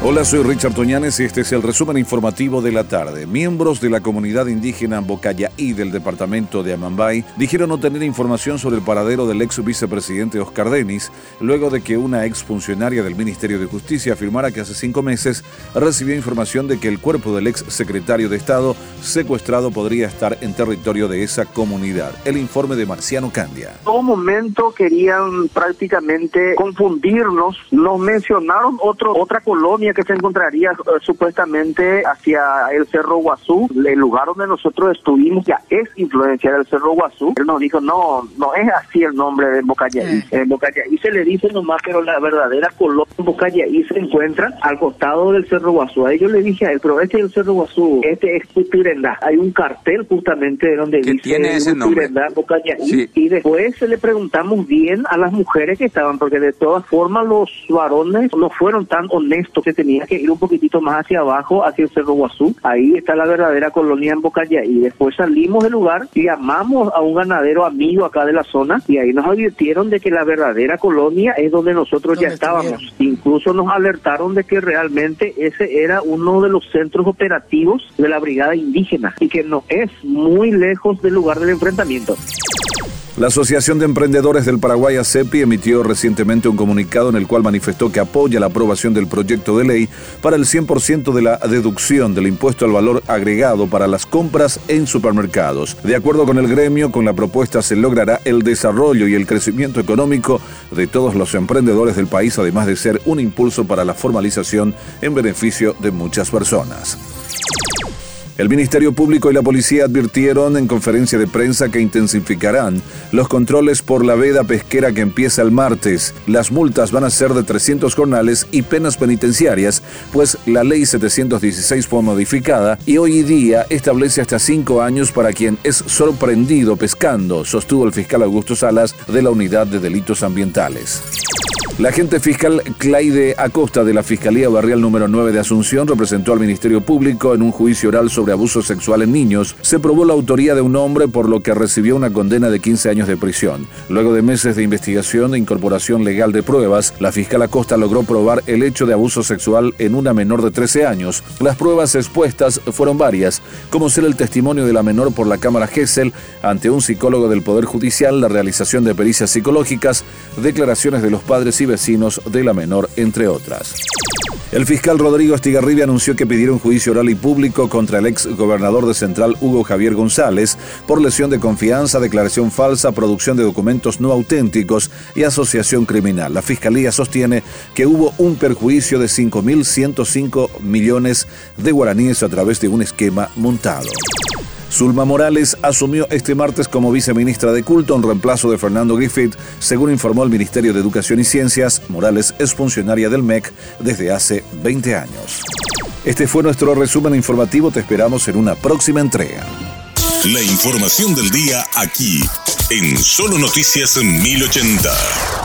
Hola, soy Richard Toñanes y este es el resumen informativo de la tarde. Miembros de la comunidad indígena Bocayaí del departamento de Amambay dijeron no tener información sobre el paradero del ex vicepresidente Oscar Denis, luego de que una ex funcionaria del Ministerio de Justicia afirmara que hace cinco meses recibió información de que el cuerpo del ex secretario de Estado secuestrado podría estar en territorio de esa comunidad. El informe de Marciano Candia. En todo momento querían prácticamente confundirnos, nos mencionaron otra colonia que se encontraría eh, supuestamente hacia el Cerro Guazú, el lugar donde nosotros estuvimos ya es influencia del Cerro Guazú. Él nos dijo, no, no es así el nombre de Bocayaí. En Bocayaí se le dice nomás, pero la verdadera colonia Bocayaí se encuentra al costado del Cerro Guazú. A ellos le dije a él, pero este es el Cerro Guazú, este es Pupirendá. Hay un cartel justamente donde dice tiene ese? Bocayaí. Y después le preguntamos bien a las mujeres que estaban, porque de todas formas los varones no fueron tan honestos que tenía que ir un poquitito más hacia abajo, hacia el Cerro Guazú. Ahí está la verdadera colonia en Bocaya. Y después salimos del lugar, llamamos a un ganadero amigo acá de la zona y ahí nos advirtieron de que la verdadera colonia es donde nosotros ya estábamos. Incluso nos alertaron de que realmente ese era uno de los centros operativos de la brigada indígena y que no es muy lejos del lugar del enfrentamiento. La Asociación de Emprendedores del Paraguay, ACEPI, emitió recientemente un comunicado en el cual manifestó que apoya la aprobación del proyecto de ley para el 100% de la deducción del impuesto al valor agregado para las compras en supermercados. De acuerdo con el gremio, con la propuesta se logrará el desarrollo y el crecimiento económico de todos los emprendedores del país, además de ser un impulso para la formalización en beneficio de muchas personas. El Ministerio Público y la policía advirtieron en conferencia de prensa que intensificarán los controles por la veda pesquera que empieza el martes. Las multas van a ser de 300 jornales y penas penitenciarias, pues la ley 716 fue modificada y hoy día establece hasta cinco años para quien es sorprendido pescando, sostuvo el fiscal Augusto Salas de la Unidad de Delitos Ambientales. La agente fiscal Claide Acosta de la Fiscalía Barrial número 9 de Asunción representó al Ministerio Público en un juicio oral sobre abuso sexual en niños. Se probó la autoría de un hombre por lo que recibió una condena de 15 años de prisión. Luego de meses de investigación e incorporación legal de pruebas, la fiscal Acosta logró probar el hecho de abuso sexual en una menor de 13 años. Las pruebas expuestas fueron varias, como ser el testimonio de la menor por la Cámara Gesell ante un psicólogo del Poder Judicial, la realización de pericias psicológicas, declaraciones de los padres y vecinos de la menor, entre otras. El fiscal Rodrigo Estigarribia anunció que pidieron juicio oral y público contra el ex gobernador de Central Hugo Javier González por lesión de confianza, declaración falsa, producción de documentos no auténticos y asociación criminal. La fiscalía sostiene que hubo un perjuicio de 5.105 millones de guaraníes a través de un esquema montado. Zulma Morales asumió este martes como viceministra de Culto en reemplazo de Fernando Griffith, según informó el Ministerio de Educación y Ciencias. Morales es funcionaria del MEC desde hace 20 años. Este fue nuestro resumen informativo, te esperamos en una próxima entrega. La información del día aquí, en Solo Noticias 1080.